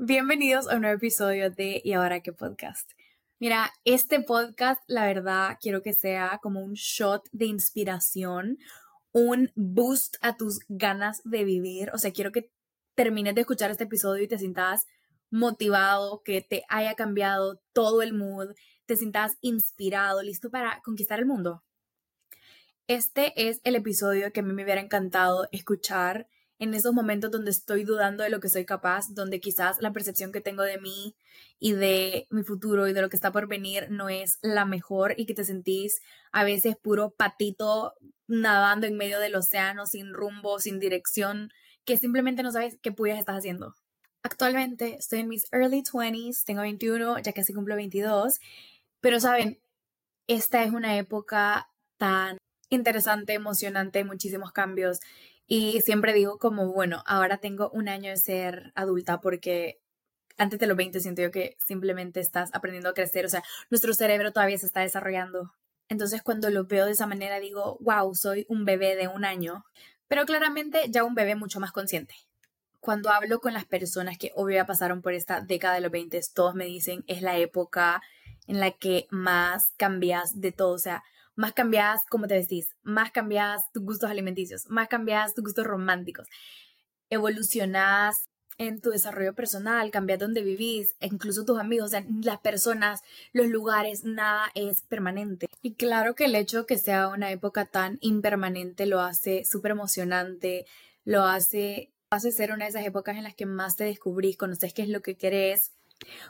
Bienvenidos a un nuevo episodio de ¿Y ahora qué podcast? Mira, este podcast, la verdad, quiero que sea como un shot de inspiración, un boost a tus ganas de vivir. O sea, quiero que termines de escuchar este episodio y te sientas motivado, que te haya cambiado todo el mood, te sientas inspirado, listo para conquistar el mundo. Este es el episodio que a mí me hubiera encantado escuchar en esos momentos donde estoy dudando de lo que soy capaz, donde quizás la percepción que tengo de mí y de mi futuro y de lo que está por venir no es la mejor y que te sentís a veces puro patito nadando en medio del océano sin rumbo, sin dirección, que simplemente no sabes qué puyas estás haciendo. Actualmente estoy en mis early 20s, tengo 21, ya casi cumplo 22, pero saben, esta es una época tan interesante, emocionante, muchísimos cambios y siempre digo como, bueno, ahora tengo un año de ser adulta porque antes de los 20 siento yo que simplemente estás aprendiendo a crecer, o sea, nuestro cerebro todavía se está desarrollando. Entonces cuando lo veo de esa manera digo, wow, soy un bebé de un año, pero claramente ya un bebé mucho más consciente. Cuando hablo con las personas que obvio ya pasaron por esta década de los 20, todos me dicen es la época en la que más cambias de todo, o sea, más cambiadas cómo te vestís, más cambiadas tus gustos alimenticios, más cambiadas tus gustos románticos. Evolucionas en tu desarrollo personal, cambias donde vivís, incluso tus amigos, o las personas, los lugares, nada es permanente. Y claro que el hecho que sea una época tan impermanente lo hace súper emocionante, lo hace, hace ser una de esas épocas en las que más te descubrís, conoces qué es lo que querés,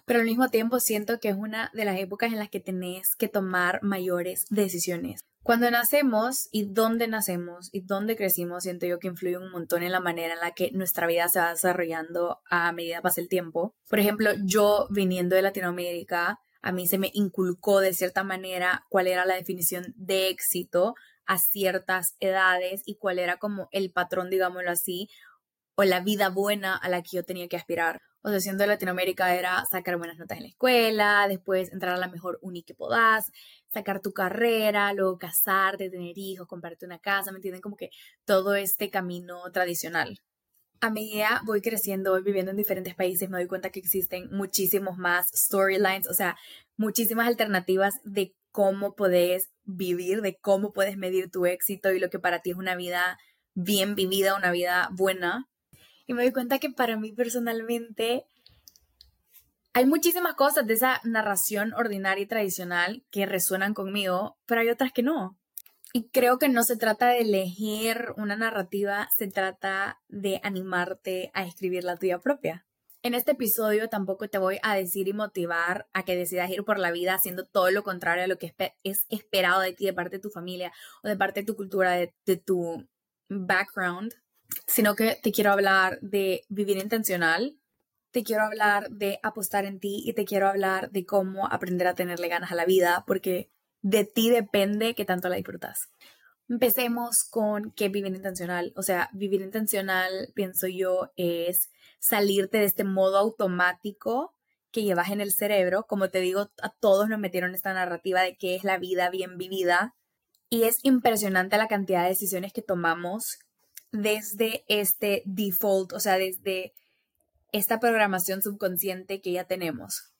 pero al mismo tiempo siento que es una de las épocas en las que tenés que tomar mayores decisiones. Cuando nacemos y dónde nacemos y dónde crecimos, siento yo que influye un montón en la manera en la que nuestra vida se va desarrollando a medida que pasa el tiempo. Por ejemplo, yo viniendo de Latinoamérica, a mí se me inculcó de cierta manera cuál era la definición de éxito a ciertas edades y cuál era como el patrón, digámoslo así, o la vida buena a la que yo tenía que aspirar. O sea, siendo de Latinoamérica era sacar buenas notas en la escuela, después entrar a la mejor uni que podás, sacar tu carrera, luego casarte, tener hijos, comprarte una casa, ¿me entienden? Como que todo este camino tradicional. A medida voy creciendo, voy viviendo en diferentes países, me doy cuenta que existen muchísimos más storylines, o sea, muchísimas alternativas de cómo puedes vivir, de cómo puedes medir tu éxito y lo que para ti es una vida bien vivida, una vida buena. Y me doy cuenta que para mí personalmente hay muchísimas cosas de esa narración ordinaria y tradicional que resuenan conmigo, pero hay otras que no. Y creo que no se trata de elegir una narrativa, se trata de animarte a escribir la tuya propia. En este episodio tampoco te voy a decir y motivar a que decidas ir por la vida haciendo todo lo contrario a lo que es esperado de ti de parte de tu familia o de parte de tu cultura, de, de tu background, sino que te quiero hablar de vivir intencional, te quiero hablar de apostar en ti y te quiero hablar de cómo aprender a tenerle ganas a la vida, porque de ti depende que tanto la disfrutas. Empecemos con qué vivir intencional. O sea, vivir intencional, pienso yo, es salirte de este modo automático que llevas en el cerebro. Como te digo, a todos nos metieron esta narrativa de qué es la vida bien vivida. Y es impresionante la cantidad de decisiones que tomamos desde este default, o sea, desde esta programación subconsciente que ya tenemos.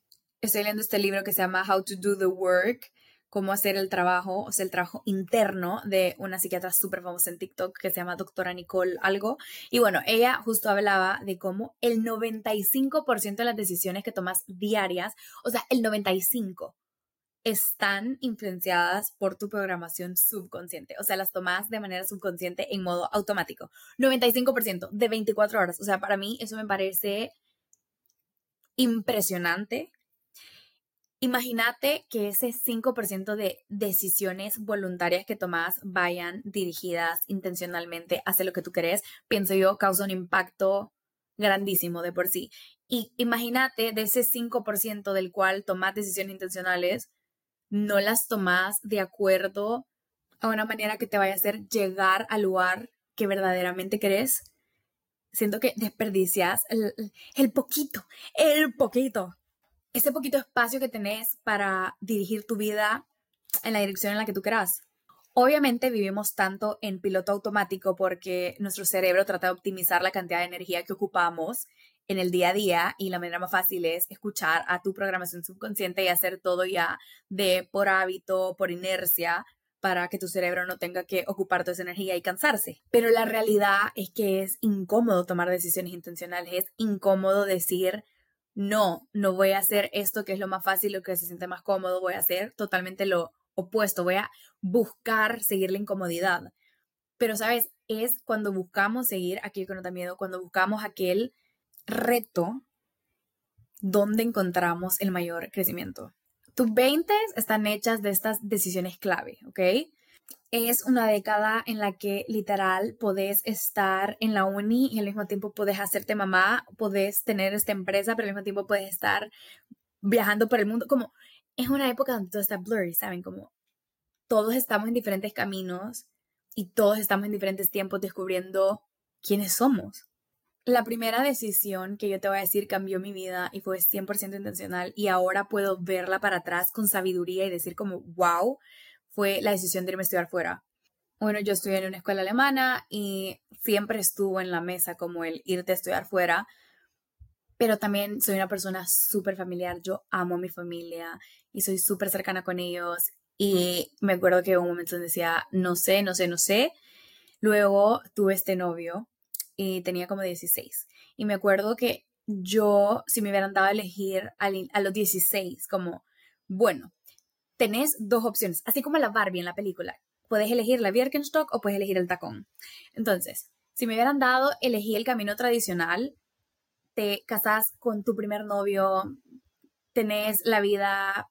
Estoy leyendo este libro que se llama How to Do the Work, cómo hacer el trabajo, o sea, el trabajo interno de una psiquiatra súper famosa en TikTok que se llama doctora Nicole algo. Y bueno, ella justo hablaba de cómo el 95% de las decisiones que tomas diarias, o sea, el 95%, están influenciadas por tu programación subconsciente, o sea, las tomas de manera subconsciente en modo automático. 95% de 24 horas, o sea, para mí eso me parece impresionante. Imagínate que ese 5% de decisiones voluntarias que tomas vayan dirigidas intencionalmente hacia lo que tú querés, pienso yo, causa un impacto grandísimo de por sí. Y imagínate de ese 5% del cual tomas decisiones intencionales, no las tomas de acuerdo a una manera que te vaya a hacer llegar al lugar que verdaderamente querés, siento que desperdicias el, poquito, el poquito, ese poquito espacio que tenés para dirigir tu vida en la dirección en la que tú querás. Obviamente vivimos tanto en piloto automático porque nuestro cerebro trata de optimizar la cantidad de energía que ocupamos en el día a día y la manera más fácil es escuchar a tu programación subconsciente y hacer todo ya de por hábito, por inercia, para que tu cerebro no tenga que ocupar toda esa energía y cansarse. Pero la realidad es que es incómodo tomar decisiones intencionales, es incómodo decir, no, no voy a hacer esto que es lo más fácil, lo que se siente más cómodo, voy a hacer totalmente lo opuesto, voy a buscar seguir la incomodidad. Pero, ¿sabes? Es cuando buscamos seguir aquello que nos da miedo, cuando buscamos aquel reto donde encontramos el mayor crecimiento. Tus 20 están hechas de estas decisiones clave, ¿ok? Es una década en la que literal podés estar en la uni y al mismo tiempo podés hacerte mamá, podés tener esta empresa, pero al mismo tiempo podés estar viajando por el mundo. Como es una época donde todo está blurry, ¿saben? Como todos estamos en diferentes caminos y todos estamos en diferentes tiempos descubriendo quiénes somos. La primera decisión que yo te voy a decir cambió mi vida y fue 100% intencional y ahora puedo verla para atrás con sabiduría y decir como, wow, fue la decisión de irme a estudiar fuera. Bueno, yo estudié en una escuela alemana y siempre estuvo en la mesa como el irte a estudiar fuera, pero también soy una persona súper familiar, yo amo a mi familia y soy súper cercana con ellos y me acuerdo que hubo un momento donde decía, no sé, no sé, no sé. Luego tuve este novio y tenía como 16. Y me acuerdo que yo, si me hubieran dado a elegir a, los 16, como, bueno, tenés dos opciones, así como la Barbie en la película. Puedes elegir la Birkenstock o puedes elegir el tacón. Entonces, si me hubieran dado, elegí el camino tradicional, te casas con tu primer novio, tenés la vida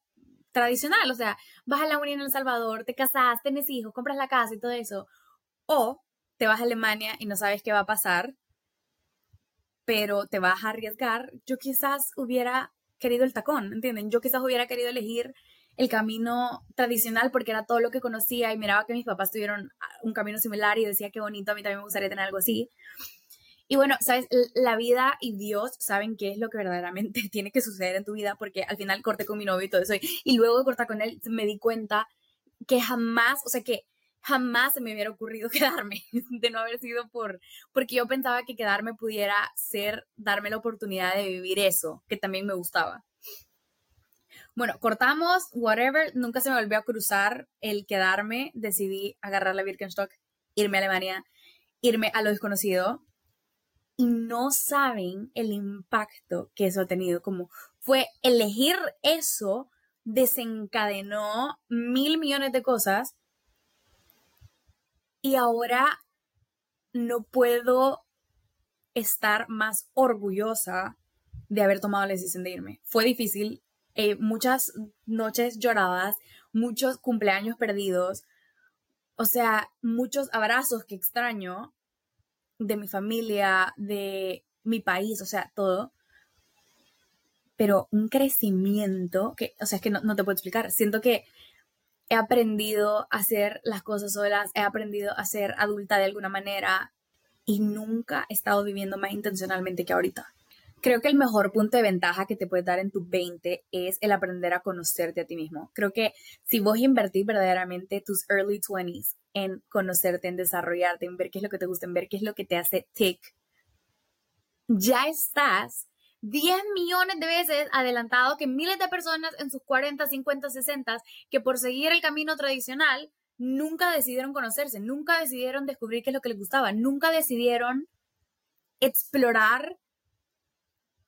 tradicional, o sea, vas a la Unión en El Salvador, te casas, tenés hijos, compras la casa y todo eso. O te vas a Alemania y no sabes qué va a pasar, pero te vas a arriesgar, yo quizás hubiera querido el tacón, ¿entienden? Yo quizás hubiera querido elegir el camino tradicional porque era todo lo que conocía y miraba que mis papás tuvieron un camino similar y decía qué bonito, a mí también me gustaría tener algo así. Y bueno, sabes, la vida y Dios saben qué es lo que verdaderamente tiene que suceder en tu vida porque al final corté con mi novio y todo eso y luego de cortar con él me di cuenta que jamás, o sea, que jamás se me hubiera ocurrido quedarme, de no haber sido por, porque yo pensaba que quedarme pudiera ser darme la oportunidad de vivir eso, que también me gustaba. Bueno, cortamos, whatever, nunca se me volvió a cruzar el quedarme, decidí agarrar la Birkenstock, irme a Alemania, irme a lo desconocido, y no saben el impacto que eso ha tenido, como fue elegir eso desencadenó mil millones de cosas y ahora no puedo estar más orgullosa de haber tomado la decisión de irme. Fue difícil, eh, muchas noches lloradas, muchos cumpleaños perdidos, o sea, muchos abrazos que extraño de mi familia, de mi país, o sea, todo. Pero un crecimiento que, o sea, es que no, no te puedo explicar. Siento que he aprendido a hacer las cosas solas, he aprendido a ser adulta de alguna manera y nunca he estado viviendo más intencionalmente que ahorita. Creo que el mejor punto de ventaja que te puedes dar en tu 20 es el aprender a conocerte a ti mismo. Creo que si vos invertís verdaderamente tus early 20s en conocerte, en desarrollarte, en ver qué es lo que te gusta, en ver qué es lo que te hace tick, ya estás 10 millones de veces adelantado que miles de personas en sus 40, 50, 60 que por seguir el camino tradicional nunca decidieron conocerse, nunca decidieron descubrir qué es lo que les gustaba, nunca decidieron explorar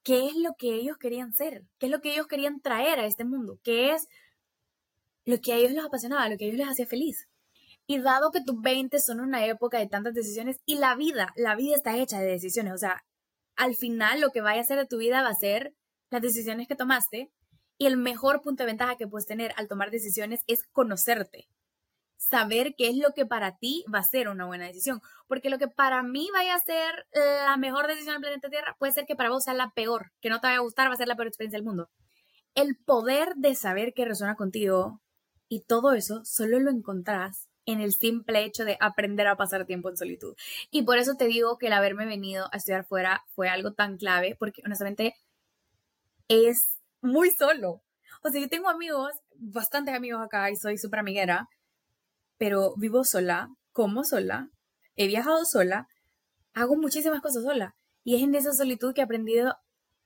qué es lo que ellos querían ser, qué es lo que ellos querían traer a este mundo, qué es lo que a ellos les apasionaba, lo que a ellos les hacía feliz. Y dado que tus 20 son una época de tantas decisiones y la vida, la vida está hecha de decisiones, o sea, al final lo que vaya a hacer de tu vida va a ser las decisiones que tomaste y el mejor punto de ventaja que puedes tener al tomar decisiones es conocerte. Saber qué es lo que para ti va a ser una buena decisión. Porque lo que para mí vaya a ser la mejor decisión del planeta Tierra puede ser que para vos sea la peor, que no te vaya a gustar, va a ser la peor experiencia del mundo. El poder de saber qué resuena contigo y todo eso solo lo encontrás en el simple hecho de aprender a pasar tiempo en solitud. Y por eso te digo que el haberme venido a estudiar fuera fue algo tan clave, porque honestamente es muy solo. O sea, yo tengo amigos, bastantes amigos acá y soy súper amiguera, pero vivo sola, como sola, he viajado sola, hago muchísimas cosas sola. Y es en esa solitud que he aprendido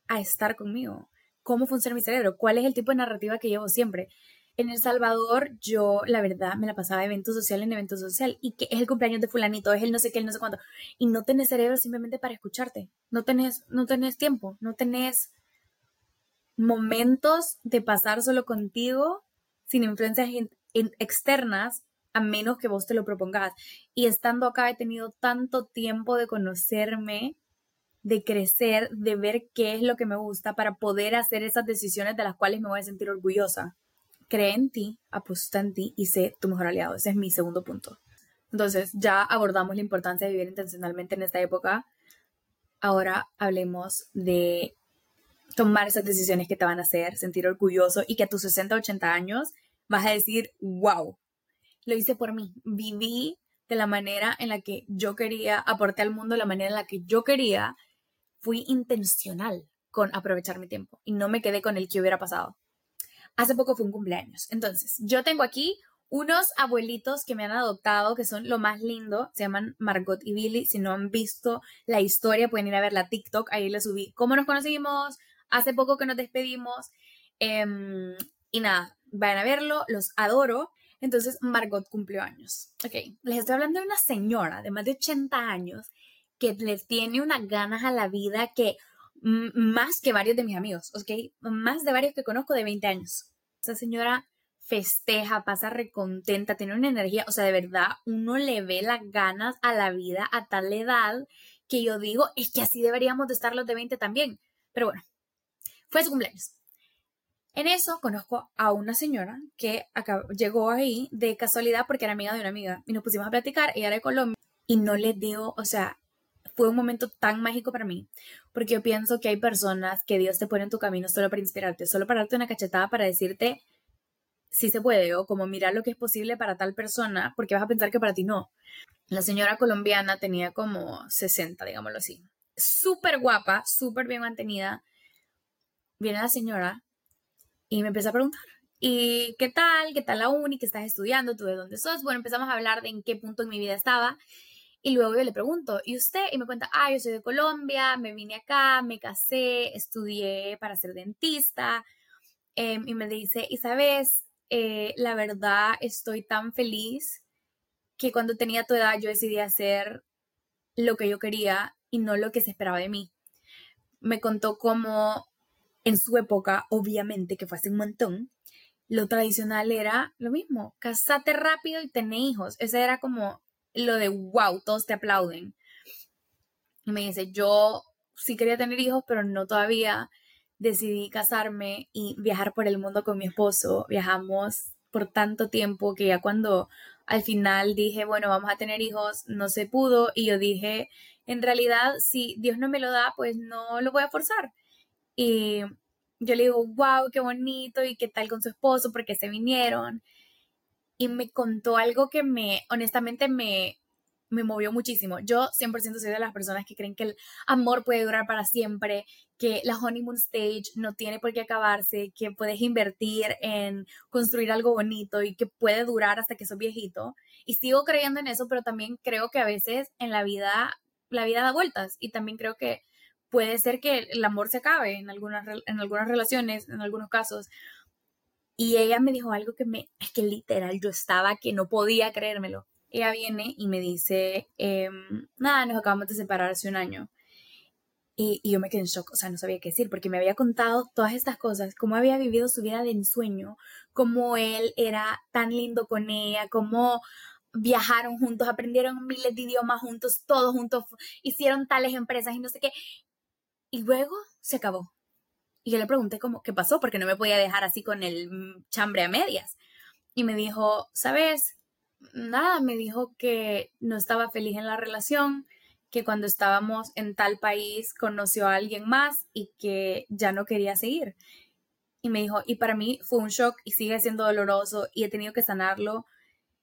a estar conmigo. ¿Cómo funciona mi cerebro? ¿Cuál es el tipo de narrativa que llevo siempre? En El Salvador, yo, la verdad, me la pasaba de evento social en evento social y que es el cumpleaños de fulanito, es el no sé qué, el no sé cuándo. Y no tenés cerebro simplemente para escucharte. No tenés, no tenés tiempo, no tenés momentos de pasar solo contigo sin influencias externas a menos que vos te lo propongas. Y estando acá he tenido tanto tiempo de conocerme, de crecer, de ver qué es lo que me gusta para poder hacer esas decisiones de las cuales me voy a sentir orgullosa cree en ti, apuesta en ti y sé tu mejor aliado. Ese es mi segundo punto. Entonces, ya abordamos la importancia de vivir intencionalmente en esta época. Ahora hablemos de tomar esas decisiones que te van a hacer sentir orgulloso y que a tus 60, 80 años vas a decir, wow, lo hice por mí. Viví de la manera en la que yo quería, aporté al mundo de la manera en la que yo quería. Fui intencional con aprovechar mi tiempo y no me quedé con el que hubiera pasado hace poco fue un cumpleaños. Entonces, yo tengo aquí unos abuelitos que me han adoptado, que son lo más lindo, se llaman Margot y Billy. Si no han visto la historia, pueden ir a ver la TikTok, ahí les subí cómo nos conocimos, hace poco que nos despedimos. Em, y nada, vayan a verlo, los adoro. Entonces, Margot cumplió años. Ok, les estoy hablando de una señora de más de 80 años que le tiene unas ganas a la vida que más que varios de mis amigos, ¿ok? Más de varios que conozco de 20 años. Esa señora festeja, pasa recontenta, tiene una energía, o sea, de verdad, uno le ve las ganas a la vida a tal edad que yo digo, es que así deberíamos de estar los de 20 también. Pero bueno, fue su cumpleaños. En eso conozco a una señora que llegó ahí de casualidad porque era amiga de una amiga y nos pusimos a platicar, ella era de Colombia y no le digo, o sea, fue un momento tan mágico para mí, porque yo pienso que hay personas que Dios te pone en tu camino solo para inspirarte, solo para darte una cachetada para decirte si se puede o como mirar lo que es posible para tal persona, porque vas a pensar que para ti no. La señora colombiana tenía como 60, digámoslo así. Súper guapa, súper bien mantenida. Viene la señora y me empieza a preguntar, ¿y qué tal? ¿Qué tal la uni? ¿Qué estás estudiando? ¿Tú de dónde sos? Bueno, empezamos a hablar de en qué punto en mi vida estaba y luego yo le pregunto, ¿y usted? Y me cuenta, ah, yo soy de Colombia, me vine acá, me casé, estudié para ser dentista. Em, y me dice, y sabes, eh, la verdad estoy tan feliz que cuando tenía tu edad yo decidí hacer lo que yo quería y no lo que se esperaba de mí. Me contó cómo en su época, obviamente que fue hace un montón, lo tradicional era lo mismo, casate rápido y tener hijos. Ese era como lo de wow, todos te aplauden. Y me dice, yo sí quería tener hijos, pero no todavía. Decidí casarme y viajar por el mundo con mi esposo. Viajamos por tanto tiempo que ya cuando al final dije, bueno, vamos a tener hijos, no se pudo. Y yo dije, en realidad, si Dios no me lo da, pues no lo voy a forzar. Y yo le digo, wow, qué bonito y qué tal con su esposo, porque se vinieron y me contó algo que me, honestamente, me, me movió muchísimo. Yo 100% soy de las personas que creen que el amor puede durar para siempre, que la honeymoon stage no tiene por qué acabarse, que puedes invertir en construir algo bonito y que puede durar hasta que sos viejito. Y sigo creyendo en eso, pero también creo que a veces en la vida, la vida da vueltas y también creo que puede ser que el amor se acabe en algunas, en algunas relaciones, en algunos casos, y ella me dijo algo que me, es que literal yo estaba que no podía creérmelo. Ella viene y me dice, em, nada, nos acabamos de separar hace un año. Y, y, yo me quedé en shock, o sea, no sabía qué decir, porque me había contado todas estas cosas, cómo había vivido su vida de ensueño, cómo él era tan lindo con ella, cómo viajaron juntos, aprendieron miles de idiomas juntos, todos juntos, hicieron tales empresas y no sé qué. Y luego se acabó. Y yo le pregunté cómo, qué pasó, porque no me podía dejar así con el chambre a medias. Y me dijo, ¿sabes? Nada, me dijo que no estaba feliz en la relación, que cuando estábamos en tal país conoció a alguien más y que ya no quería seguir. Y me dijo, y para mí fue un shock y sigue siendo doloroso y he tenido que sanarlo.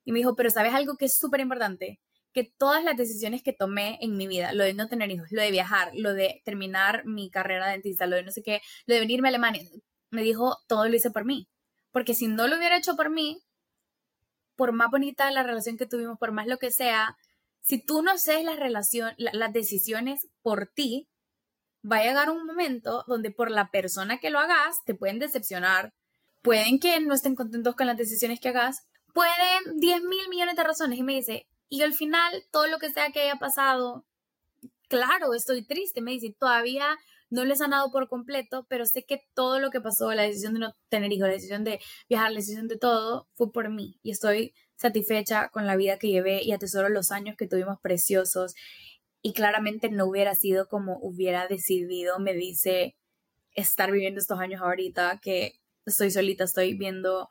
Y me dijo, pero ¿sabes algo que es súper importante? Que todas las decisiones que tomé en mi vida, lo de no tener hijos, lo de viajar, lo de terminar mi carrera de dentista, lo de no sé qué, lo de venirme a Alemania, me dijo, todo lo hice por mí. Porque si no lo hubiera hecho por mí, por más bonita la relación que tuvimos, por más lo que sea, si tú no haces la relación, las decisiones por ti, va a llegar un momento donde por la persona que lo hagas te pueden decepcionar, pueden que no estén contentos con las decisiones que hagas, pueden 10 mil millones de razones y me dice, y al final todo lo que sea que haya pasado, claro, estoy triste, me dice, todavía no les han dado por completo, pero sé que todo lo que pasó, la decisión de no tener hijos, la decisión de viajar, la decisión de todo, fue por mí y estoy satisfecha con la vida que llevé y atesoro los años que tuvimos preciosos y claramente no hubiera sido como hubiera decidido, me dice, estar viviendo estos años ahorita, que estoy solita, estoy viendo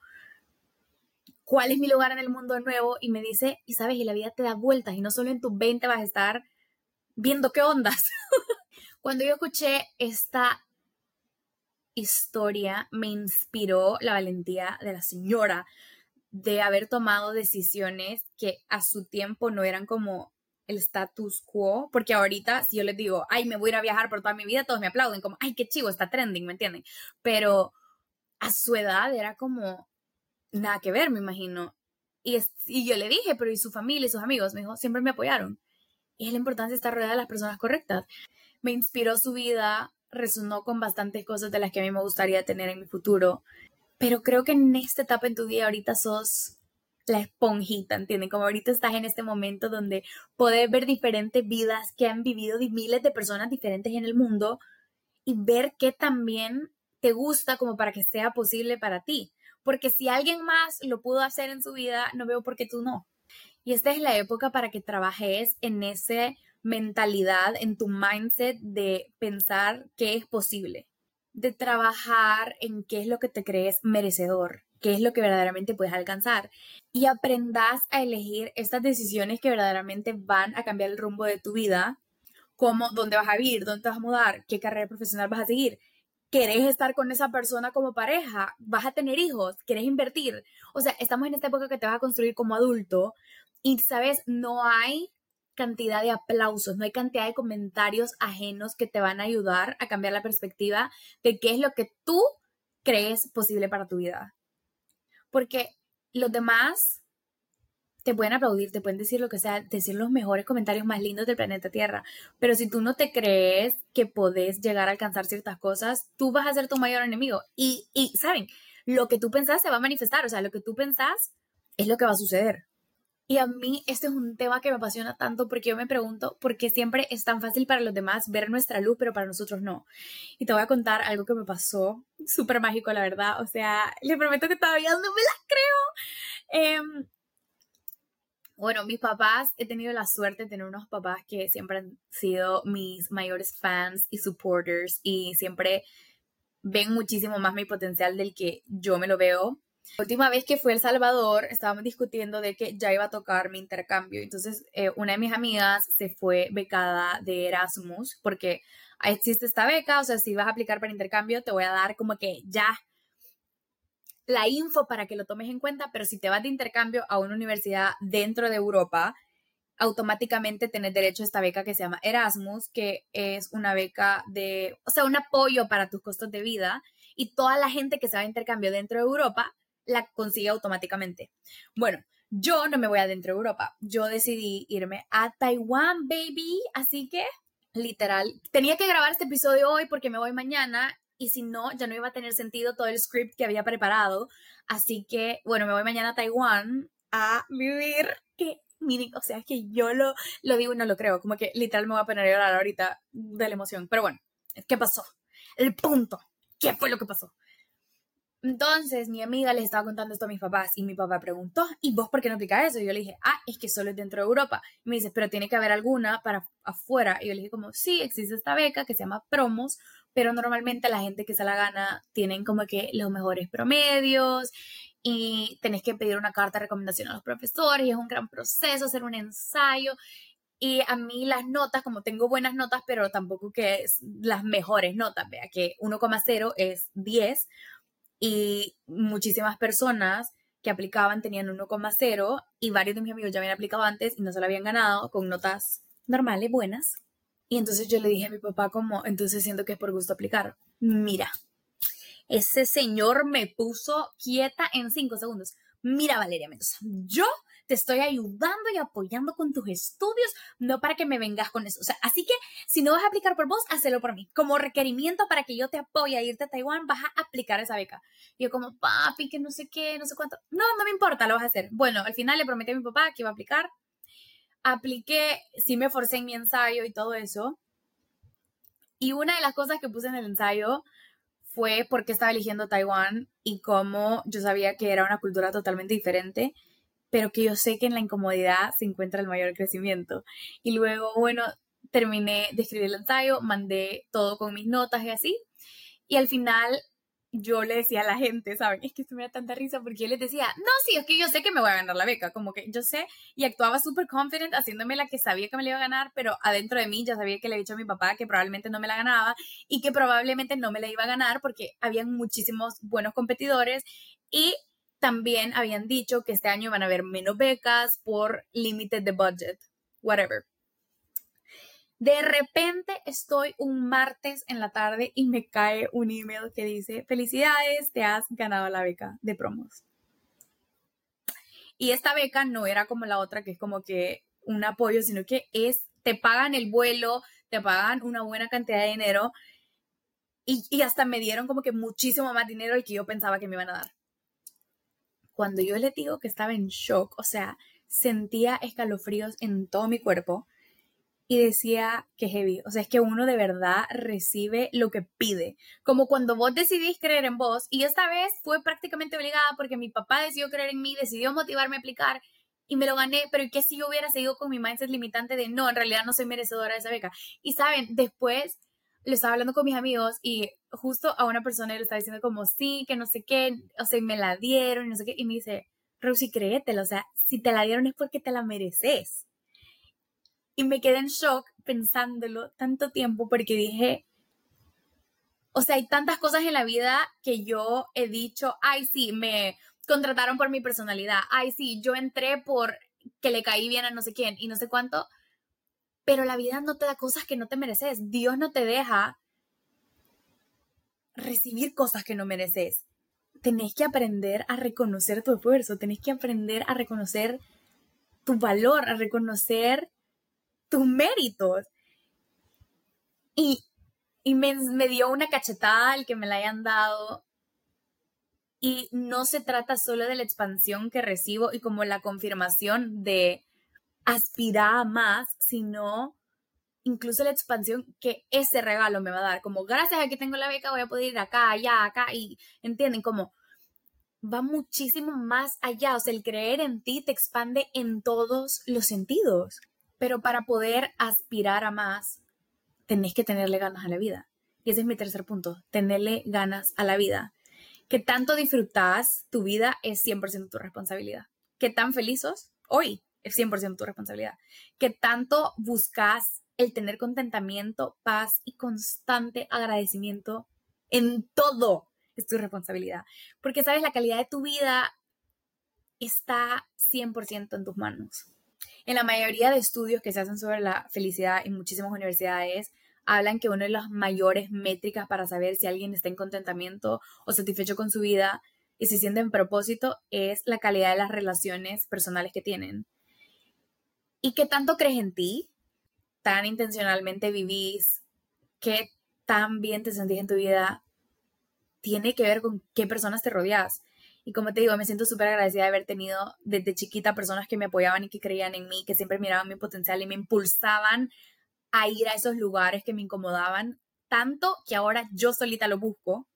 cuál es mi lugar en el mundo nuevo y me dice, y sabes, y la vida te da vueltas y no solo en tus 20 vas a estar viendo qué ondas. Cuando yo escuché esta historia, me inspiró la valentía de la señora de haber tomado decisiones que a su tiempo no eran como el status quo, porque ahorita si yo les digo, ay, me voy a ir a viajar por toda mi vida, todos me aplauden, como, ay, qué chivo, está trending, ¿me entienden? Pero a su edad era como nada que ver, me imagino. Y, y yo le dije, pero ¿y su familia y sus amigos? Me dijo, siempre me apoyaron. Y es la importancia de estar rodeada de las personas correctas. Me inspiró su vida, resonó con bastantes cosas de las que a mí me gustaría tener en mi futuro. Pero creo que en esta etapa en tu vida ahorita sos la esponjita, ¿entienden? Como ahorita estás en este momento donde puedes ver diferentes vidas que han vivido miles de personas diferentes en el mundo y ver qué también te gusta como para que sea posible para ti. Porque si alguien más lo pudo hacer en su vida, no veo por qué tú no. Y esta es la época para que trabajes en esa mentalidad, en tu mindset de pensar que es posible, de trabajar en qué es lo que te crees merecedor, qué es lo que verdaderamente puedes alcanzar y aprendas a elegir estas decisiones que verdaderamente van a cambiar el rumbo de tu vida, como dónde vas a vivir, dónde te vas a mudar, qué carrera profesional vas a seguir. ¿Querés estar con esa persona como pareja? ¿Vas a tener hijos? ¿Querés invertir? O sea, estamos en esta época que te vas a construir como adulto y, ¿sabes? No hay cantidad de aplausos, no hay cantidad de comentarios ajenos que te van a ayudar a cambiar la perspectiva de qué es lo que tú crees posible para tu vida. Porque los demás te pueden aplaudir, te pueden decir lo que sea, decir los mejores comentarios más lindos del planeta Tierra, pero si tú no te crees que podés llegar a alcanzar ciertas cosas, tú vas a ser tu mayor enemigo. Y, y ¿saben? Lo que tú pensás se va a manifestar, o sea, lo que tú pensás es lo que va a suceder. Y a mí este es un tema que me apasiona tanto porque yo me pregunto por qué siempre es tan fácil para los demás ver nuestra luz, pero para nosotros no. Y te voy a contar algo que me pasó, súper mágico, la verdad. O sea, le prometo que todavía no me las creo. Em, bueno, mis papás, he tenido la suerte de tener unos papás que siempre han sido mis mayores fans y supporters y siempre ven muchísimo más mi potencial del que yo me lo veo. La última vez que fui a El Salvador, estábamos discutiendo de que ya iba a tocar mi intercambio. Entonces, eh, una de mis amigas se fue becada de Erasmus, porque existe esta beca, o sea, si vas a aplicar para intercambio, te voy a dar como que ya la info para que lo tomes en cuenta, pero si te vas de intercambio a una universidad dentro de Europa, automáticamente tenés derecho a esta beca que se llama Erasmus, que es una beca de, o sea, un apoyo para tus costos de vida y toda la gente que se va a intercambio dentro de Europa la consigue automáticamente. Bueno, yo no me voy adentro de Europa. Yo decidí irme a Taiwán, baby. Así que, literal, tenía que grabar este episodio hoy porque me voy mañana y si no, ya no iba a tener sentido todo el script que había preparado. Así que, bueno, me voy mañana a Taiwán a vivir. Que, o sea, es que yo lo, lo digo y no lo creo. Como que literal me voy a poner a llorar ahorita de la emoción. Pero bueno, ¿qué pasó? El punto. ¿Qué fue lo que pasó? Entonces mi amiga les estaba contando esto a mis papás y mi papá preguntó, ¿y vos por qué no aplicas eso? Y yo le dije, ah, es que solo es dentro de Europa. Y me dice, pero tiene que haber alguna para afuera. Y yo le dije como, sí, existe esta beca que se llama Promos, pero normalmente la gente que se la gana tienen como que los mejores promedios y tenés que pedir una carta de recomendación a los profesores y es un gran proceso hacer un ensayo. Y a mí las notas, como tengo buenas notas, pero tampoco que las mejores notas, vea que 1,0 es 10 y muchísimas personas que aplicaban tenían 1,0 y varios de mis amigos ya habían aplicado antes y no se lo habían ganado con notas normales, buenas. Y entonces yo le dije a mi papá como, entonces siento que es por gusto aplicar. Mira, ese señor me puso quieta en cinco segundos. Mira, Valeria Mendoza, yo te estoy ayudando y apoyando con tus estudios, no para que me vengas con eso. O sea, así que si no vas a aplicar por vos, hazlo por mí. Como requerimiento para que yo te apoye a irte a Taiwán, vas a aplicar esa beca. Y yo como, papi, que no sé qué, no sé cuánto. No, no me importa, lo vas a hacer. Bueno, al final le prometí a mi papá que iba a aplicar. Apliqué, sí me forcé en mi ensayo y todo eso. Y una de las cosas que puse en el ensayo fue porque estaba eligiendo Taiwán y cómo yo sabía que era una cultura totalmente diferente, pero que yo sé que en la incomodidad se encuentra el mayor crecimiento. Y luego, bueno, terminé de escribir el ensayo, mandé todo con mis notas y así. Y al final yo le decía a la gente, ¿saben? Es que esto me da tanta risa porque yo les decía, no, sí, es que yo sé que me voy a ganar la beca, como que yo sé, y actuaba súper confident haciéndome la que sabía que me la iba a ganar, pero adentro de mí ya sabía que le había dicho a mi papá que probablemente no me la ganaba y que probablemente no me la iba a ganar porque habían muchísimos buenos competidores y también habían dicho que este año van a haber menos becas por límites de budget, whatever. De repente estoy un martes en la tarde y me cae un email que dice, felicidades, te has ganado la beca de promos. Y esta beca no era como la otra, que es como que un apoyo, sino que es, te pagan el vuelo, te pagan una buena cantidad de dinero y, y hasta me dieron como que muchísimo más dinero del que yo pensaba que me iban a dar. Cuando yo le digo que estaba en shock, o sea, sentía escalofríos en todo mi cuerpo, y decía que heavy, o sea, es que uno de verdad recibe lo que pide, como cuando vos decidís creer en vos y esta vez fue prácticamente obligada porque mi papá decidió creer en mí, decidió motivarme a aplicar y me lo gané, pero ¿qué si yo hubiera seguido con mi mindset limitante de no, en realidad no soy merecedora de esa beca? Y saben, después le estaba hablando con mis amigos y justo a una persona le estaba diciendo como sí, que no sé qué, o sea, me la dieron y no sé qué, y me dice, Rosy, créetelo, o sea, si te la dieron es porque te la mereces. Y me quedé en shock pensándolo tanto tiempo porque dije, o sea, hay tantas cosas en la vida que yo he dicho, ay, sí, me contrataron por mi personalidad, ay, sí, yo entré por que le caí bien a no sé quién y no sé cuánto, pero la vida no te da cosas que no te mereces, Dios no te deja recibir cosas que no mereces. Tenés que aprender a reconocer tu esfuerzo, tenés que aprender a reconocer tu valor, a reconocer tus méritos. Y, y me, me dio una cachetada el que me la hayan dado. Y no se trata solo de la expansión que recibo y como la confirmación de aspirar a más, sino incluso la expansión que ese regalo me va a dar. Como gracias a que tengo la beca voy a poder ir acá, allá, acá. Y entienden como va muchísimo más allá. O sea, el creer en ti te expande en todos los sentidos. Pero para poder aspirar a más, tenés que tenerle ganas a la vida. Y ese es mi tercer punto, tenerle ganas a la vida. Que tanto disfrutás tu vida es 100% tu responsabilidad. Que tan feliz sos hoy es 100% tu responsabilidad. Que tanto buscas el tener contentamiento, paz y constante agradecimiento en todo es tu responsabilidad. Porque sabes, la calidad de tu vida está 100% en tus manos. En la mayoría de estudios que se hacen sobre la felicidad en muchísimas universidades, hablan que una de las mayores métricas para saber si alguien está en contentamiento o satisfecho con su vida y se siente en propósito es la calidad de las relaciones personales que tienen. ¿Y qué tanto crees en ti? ¿Tan intencionalmente vivís? ¿Qué tan bien te sentís en tu vida? Tiene que ver con qué personas te rodeas. Y como te digo, me siento súper agradecida de haber tenido desde chiquita personas que me apoyaban y que creían en mí, que siempre miraban mi potencial y me impulsaban a ir a esos lugares que me incomodaban, tanto que ahora yo solita lo busco.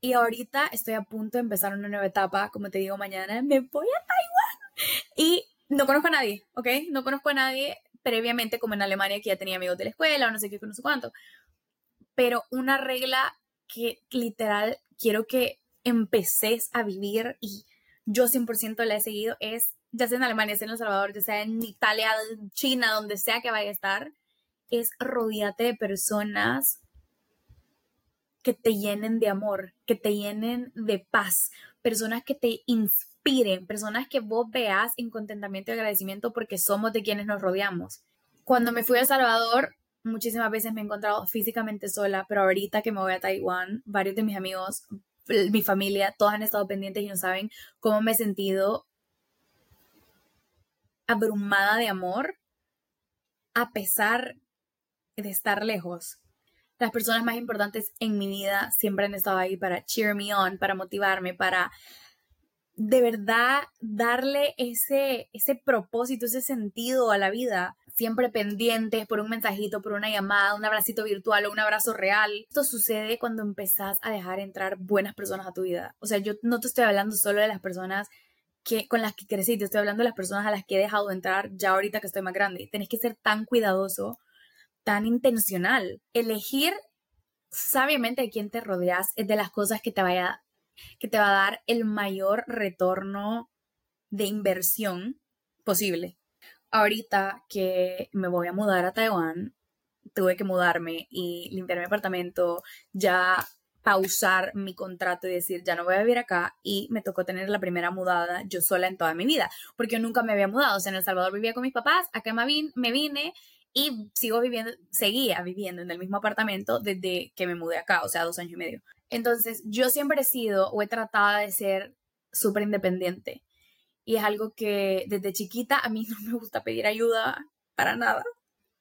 Y ahorita estoy a punto de empezar una nueva etapa, como te digo, mañana me voy a Taiwán. Y no conozco a nadie, ¿ok? No conozco a nadie previamente como en Alemania que ya tenía amigos de la escuela o no sé qué, no sé cuánto. Pero una regla que literal quiero que empeces a vivir y yo 100% la he seguido es, ya sea en Alemania, sea en El Salvador, ya sea en Italia, China, donde sea que vaya a estar, es rodearte de personas que te llenen de amor, que te llenen de paz, personas que te inspiren, personas que vos veas en contentamiento y agradecimiento porque somos de quienes nos rodeamos. Cuando me fui a El Salvador, muchísimas veces me he encontrado físicamente sola, pero ahorita que me voy a Taiwán, varios de mis amigos mi familia, todos han estado pendientes y no saben cómo me he sentido abrumada de amor a pesar de estar lejos. Las personas más importantes en mi vida siempre han estado ahí para cheer me on, para motivarme, para de verdad darle ese, ese propósito, ese sentido a la vida, siempre pendientes por un mensajito, por una llamada, un abracito virtual o un abrazo real. Esto sucede cuando empezás a dejar entrar buenas personas a tu vida. O sea, yo no te estoy hablando solo de las personas que, con las que crecí, te estoy hablando de las personas a las que he dejado entrar ya ahorita que estoy más grande. Tenés que ser tan cuidadoso, tan intencional. Elegir sabiamente de quién te rodeas es de las cosas que te vaya que te va a dar el mayor retorno de inversión posible. Ahorita que me voy a mudar a Taiwán, tuve que mudarme y limpiar mi apartamento, ya pausar mi contrato y decir, ya no voy a vivir acá y me tocó tener la primera mudada yo sola en toda mi vida, porque yo nunca me había mudado, o sea, en El Salvador vivía con mis papás, acá me vine, y sigo viviendo, seguía viviendo en el mismo apartamento desde que me mudé acá, o sea, dos años y medio. Entonces, yo siempre he sido o he tratado de ser súper independiente. Y es algo que desde chiquita a mí no me gusta pedir ayuda para nada.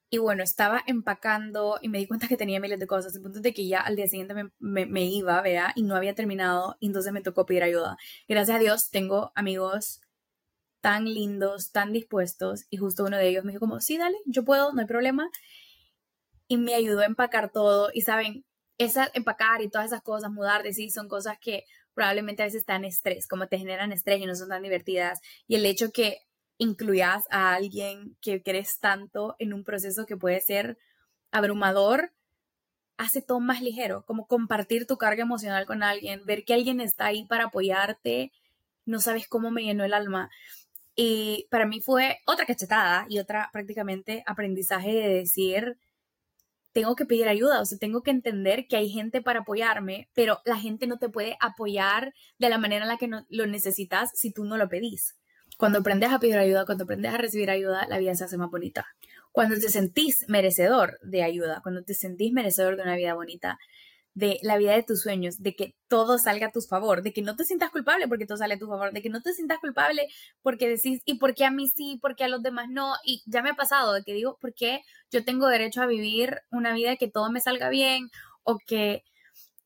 Y bueno, estaba empacando y me di cuenta que tenía miles de cosas, el punto de que ya al día siguiente me, me, iba, vea, y no había terminado, y entonces me tocó pedir ayuda. Gracias a Dios tengo amigos tan lindos, tan dispuestos, y justo uno de ellos me dijo como, sí, dale, yo puedo, no hay problema. Y me ayudó a empacar todo, y saben, esa, empacar y todas esas cosas, mudar de sí, son cosas que probablemente a veces están estrés, como te generan estrés y no son tan divertidas. Y el hecho que incluyas a alguien que quieres tanto en un proceso que puede ser abrumador, hace todo más ligero, como compartir tu carga emocional con alguien, ver que alguien está ahí para apoyarte, no sabes cómo me llenó el alma. Y para mí fue otra cachetada y otra prácticamente aprendizaje de decir, tengo que pedir ayuda, o sea, tengo que entender que hay gente para apoyarme, pero la gente no te puede apoyar de la manera en la que lo necesitas si tú no lo pedís. Cuando aprendes a pedir ayuda, cuando aprendes a recibir ayuda, la vida se hace más bonita. Cuando te sentís merecedor de ayuda, cuando te sentís merecedor de una vida bonita, de la vida de tus sueños, de que todo salga a tu favor, de que no te sientas culpable porque todo sale a tu favor, de que no te sientas culpable porque decís, ¿y por qué a mí sí, por qué a los demás no? Y ya me ha pasado de que digo, ¿por qué yo tengo derecho a vivir una vida que todo me salga bien o que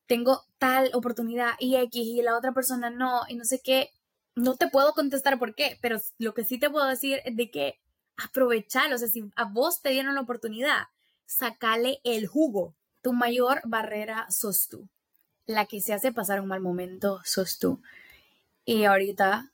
tengo tal oportunidad y X y la otra persona no y no sé qué? No te puedo contestar por qué, pero lo que sí te puedo decir es de que aprovechar, o sea, si a vos te dieron la oportunidad, sacale el jugo tu mayor barrera sos tú. La que se hace pasar un mal momento sos tú. Y ahorita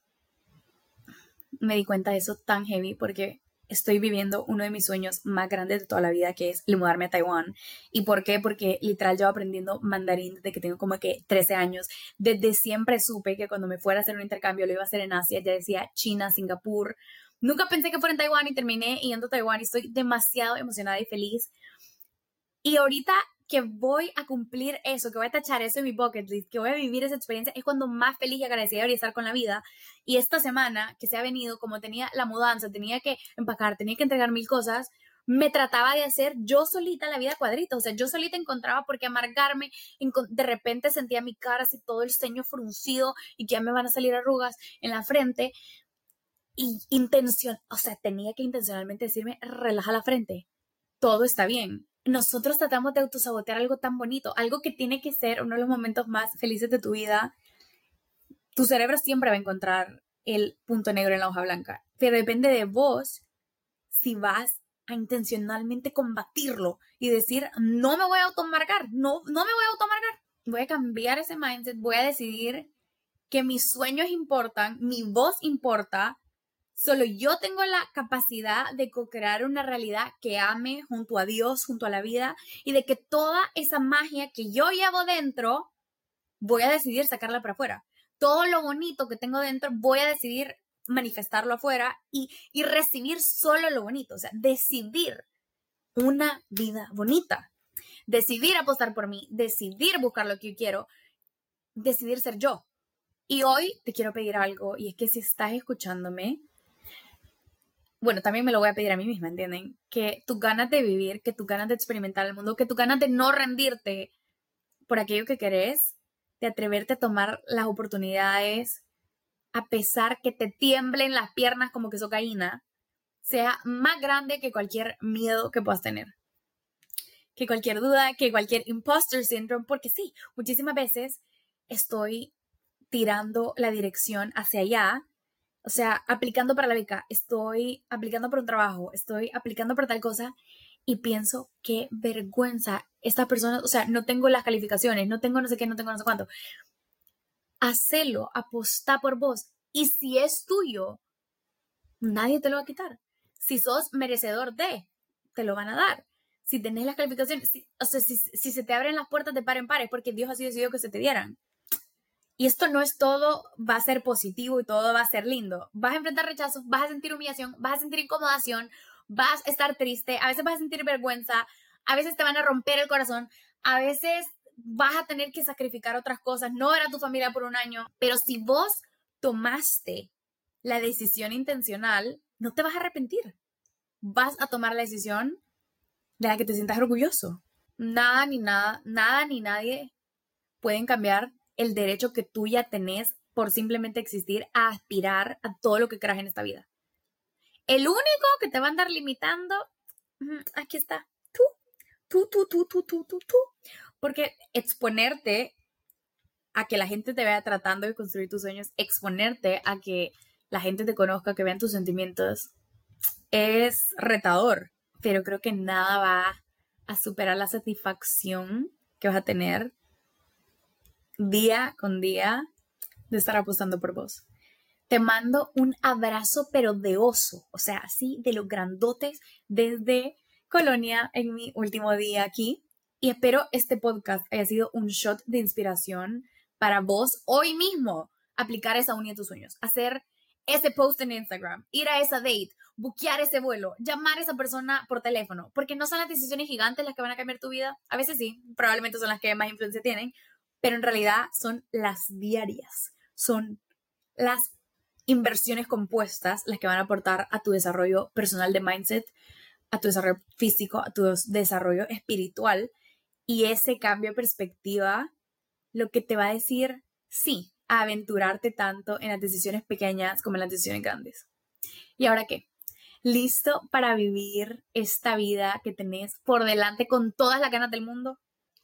me di cuenta de eso tan heavy porque estoy viviendo uno de mis sueños más grandes de toda la vida, que es mudarme a Taiwán. ¿Y por qué? Porque literal yo aprendiendo mandarín desde que tengo como que 13 años. Desde siempre supe que cuando me fuera a hacer un intercambio lo iba a hacer en Asia. Ya decía China, Singapur. Nunca pensé que fuera en Taiwán y terminé yendo a Taiwán y estoy demasiado emocionada y feliz. Y ahorita que voy a cumplir eso, que voy a tachar eso en mi bucket list, que voy a vivir esa experiencia, es cuando más feliz y agradecida debería estar con la vida. Y esta semana que se ha venido, como tenía la mudanza, tenía que empacar, tenía que entregar mil cosas, me trataba de hacer yo solita la vida cuadrito, o sea, yo solita encontraba por qué amargarme, de repente sentía mi cara así todo el ceño fruncido y que ya me van a salir arrugas en la frente. Y intención, o sea, tenía que intencionalmente decirme, relaja la frente, todo está bien, nosotros tratamos de autosabotear algo tan bonito, algo que tiene que ser uno de los momentos más felices de tu vida. Tu cerebro siempre va a encontrar el punto negro en la hoja blanca, pero depende de vos si vas a intencionalmente combatirlo y decir, no me voy a automarcar, no, no me voy a automarcar. Voy a cambiar ese mindset, voy a decidir que mis sueños importan, mi voz importa, Solo yo tengo la capacidad de co-crear una realidad que ame junto a Dios, junto a la vida, y de que toda esa magia que yo llevo dentro, voy a decidir sacarla para afuera. Todo lo bonito que tengo dentro, voy a decidir manifestarlo afuera y, y recibir solo lo bonito. O sea, decidir una vida bonita. Decidir apostar por mí, decidir buscar lo que yo quiero, decidir ser yo. Y hoy te quiero pedir algo, y es que si estás escuchándome, bueno, también me lo voy a pedir a mí misma, ¿entienden? Que tu ganas de vivir, que tu ganas de experimentar el mundo, que tu ganas de no rendirte por aquello que querés, de atreverte a tomar las oportunidades, a pesar que te tiemblen las piernas como que socaína, sea más grande que cualquier miedo que puedas tener. Que cualquier duda, que cualquier imposter syndrome, porque sí, muchísimas veces estoy tirando la dirección hacia allá, o sea, aplicando para la beca, estoy aplicando para un trabajo, estoy aplicando para tal cosa y pienso, qué vergüenza, esta persona, o sea, no tengo las calificaciones, no tengo no sé qué, no tengo no sé cuánto. Hacelo, aposta por vos. Y si es tuyo, nadie te lo va a quitar. Si sos merecedor de, te lo van a dar. Si tenés las calificaciones, o sea, si, si, se te abren las puertas de par en par, es porque Dios así decidió que se te dieran. Y esto no es todo, va a ser positivo y todo va a ser lindo. Vas a enfrentar rechazo, vas a sentir humillación, vas a sentir incomodación, vas a estar triste, a veces vas a sentir vergüenza, a veces te van a romper el corazón, a veces vas a tener que sacrificar otras cosas, no era tu familia por un año, pero si vos tomaste la decisión intencional, no te vas a arrepentir. Vas a tomar la decisión de la que te sientas orgulloso. Nada ni nada, nada ni nadie pueden cambiar el derecho que tú ya tenés por simplemente existir a aspirar a todo lo que creas en esta vida. El único que te va a andar limitando, aquí está, tú, tú, tú, tú, tú, tú, tú, tú. Porque exponerte a que la gente te vea tratando de construir tus sueños, exponerte a que la gente te conozca, que vean tus sentimientos, es retador. Pero creo que nada va a superar la satisfacción que vas a tener día con día de estar apostando por vos. Te mando un abrazo, pero de oso, o sea, así de los grandotes desde Colonia en mi último día aquí. Y espero este podcast haya sido un shot de inspiración para vos hoy mismo. Aplicar esa unión de tus sueños, hacer ese post en Instagram, ir a esa date, buquear ese vuelo, llamar a esa persona por teléfono, porque no son las decisiones gigantes las que van a cambiar tu vida. A veces sí, probablemente son las que más influencia tienen, pero en realidad son las diarias, son las inversiones compuestas las que van a aportar a tu desarrollo personal de mindset, a tu desarrollo físico, a tu desarrollo espiritual y ese cambio de perspectiva lo que te va a decir sí a aventurarte tanto en las decisiones pequeñas como en las decisiones grandes. ¿Y ahora qué? ¿Listo para vivir esta vida que tenés por delante con todas las ganas del mundo?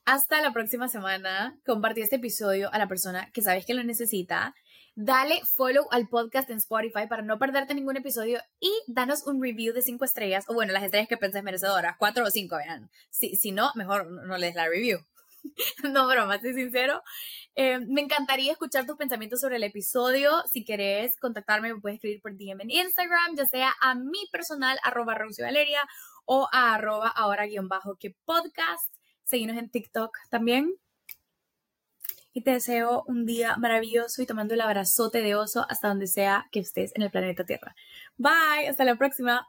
Hasta la próxima semana. Compartí este episodio a la persona que sabes que lo necesita. Dale follow al podcast en Spotify para no perderte ningún episodio y danos un review de 5 estrellas o bueno, las estrellas que penses merecedoras, 4 o 5, vean. Si, si no, mejor no les la review. no, broma, estoy sincero. Eh, me encantaría escuchar tus pensamientos sobre el episodio. Si querés contactarme, me puedes escribir por DM en Instagram, ya sea a mi personal, arroba Valeria, o a arroba ahora guion bajo que podcast. Seguinos en TikTok también. Y te deseo un día maravilloso y tomando el abrazote de oso hasta donde sea que estés en el planeta Tierra. Bye, hasta la próxima.